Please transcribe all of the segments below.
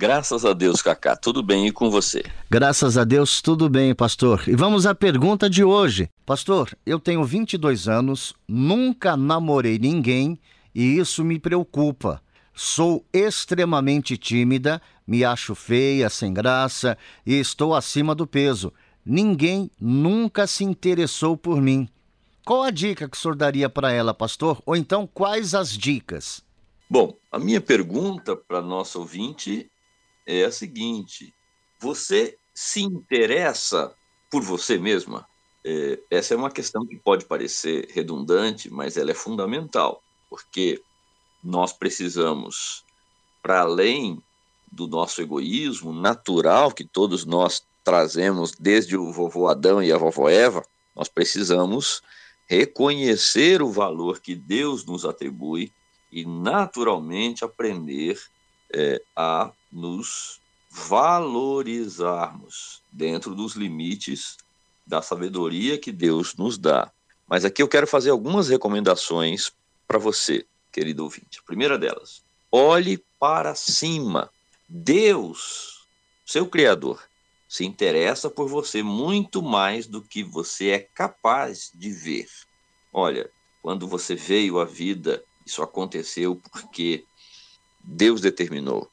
Graças a Deus, Cacá. Tudo bem e com você? Graças a Deus, tudo bem, pastor. E vamos à pergunta de hoje. Pastor, eu tenho 22 anos, nunca namorei ninguém e isso me preocupa. Sou extremamente tímida, me acho feia, sem graça e estou acima do peso. Ninguém nunca se interessou por mim. Qual a dica que o senhor daria para ela, pastor? Ou então, quais as dicas? Bom, a minha pergunta para nosso ouvinte é a seguinte: você se interessa por você mesma? É, essa é uma questão que pode parecer redundante, mas ela é fundamental, porque nós precisamos, para além do nosso egoísmo natural que todos nós trazemos desde o vovô Adão e a vovó Eva, nós precisamos reconhecer o valor que Deus nos atribui e naturalmente aprender é, a nos valorizarmos dentro dos limites da sabedoria que Deus nos dá. Mas aqui eu quero fazer algumas recomendações para você, querido ouvinte. A primeira delas, olhe para cima. Deus, seu Criador, se interessa por você muito mais do que você é capaz de ver. Olha, quando você veio à vida, isso aconteceu porque Deus determinou.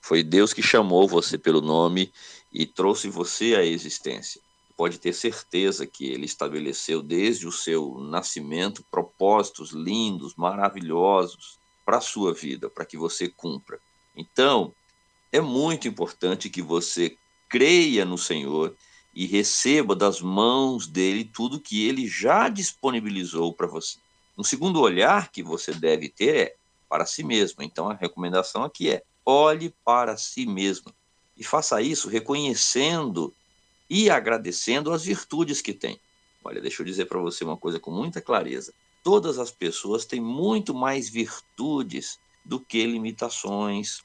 Foi Deus que chamou você pelo nome e trouxe você à existência. Pode ter certeza que Ele estabeleceu desde o seu nascimento propósitos lindos, maravilhosos para a sua vida, para que você cumpra. Então, é muito importante que você creia no Senhor e receba das mãos dele tudo que ele já disponibilizou para você. Um segundo olhar que você deve ter é para si mesmo. Então a recomendação aqui é: olhe para si mesmo e faça isso reconhecendo e agradecendo as virtudes que tem. Olha, deixa eu dizer para você uma coisa com muita clareza. Todas as pessoas têm muito mais virtudes do que limitações,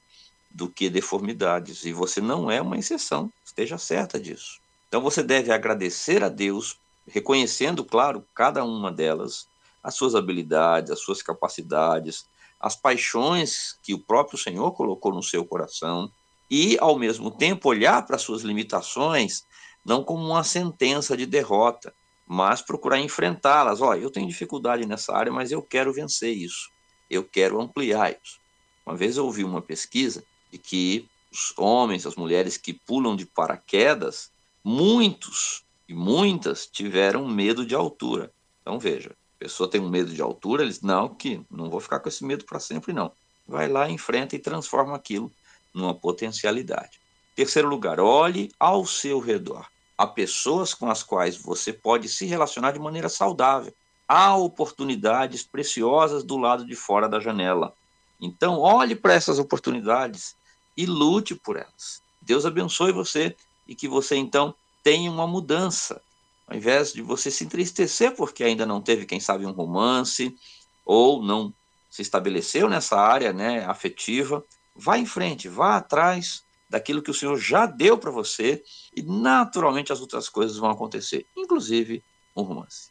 do que deformidades, e você não é uma exceção, esteja certa disso. Então você deve agradecer a Deus, reconhecendo, claro, cada uma delas, as suas habilidades, as suas capacidades, as paixões que o próprio Senhor colocou no seu coração e, ao mesmo tempo, olhar para suas limitações não como uma sentença de derrota, mas procurar enfrentá-las. Olha, eu tenho dificuldade nessa área, mas eu quero vencer isso. Eu quero ampliar isso. Uma vez eu ouvi uma pesquisa de que os homens, as mulheres que pulam de paraquedas, muitos e muitas tiveram medo de altura. Então veja, pessoa tem um medo de altura, eles não, que não vou ficar com esse medo para sempre, não. Vai lá, enfrenta e transforma aquilo numa potencialidade. Terceiro lugar, olhe ao seu redor. Há pessoas com as quais você pode se relacionar de maneira saudável. Há oportunidades preciosas do lado de fora da janela. Então, olhe para essas oportunidades e lute por elas. Deus abençoe você e que você então tenha uma mudança ao invés de você se entristecer porque ainda não teve, quem sabe, um romance ou não se estabeleceu nessa área né, afetiva, vá em frente, vá atrás daquilo que o Senhor já deu para você e naturalmente as outras coisas vão acontecer, inclusive um romance.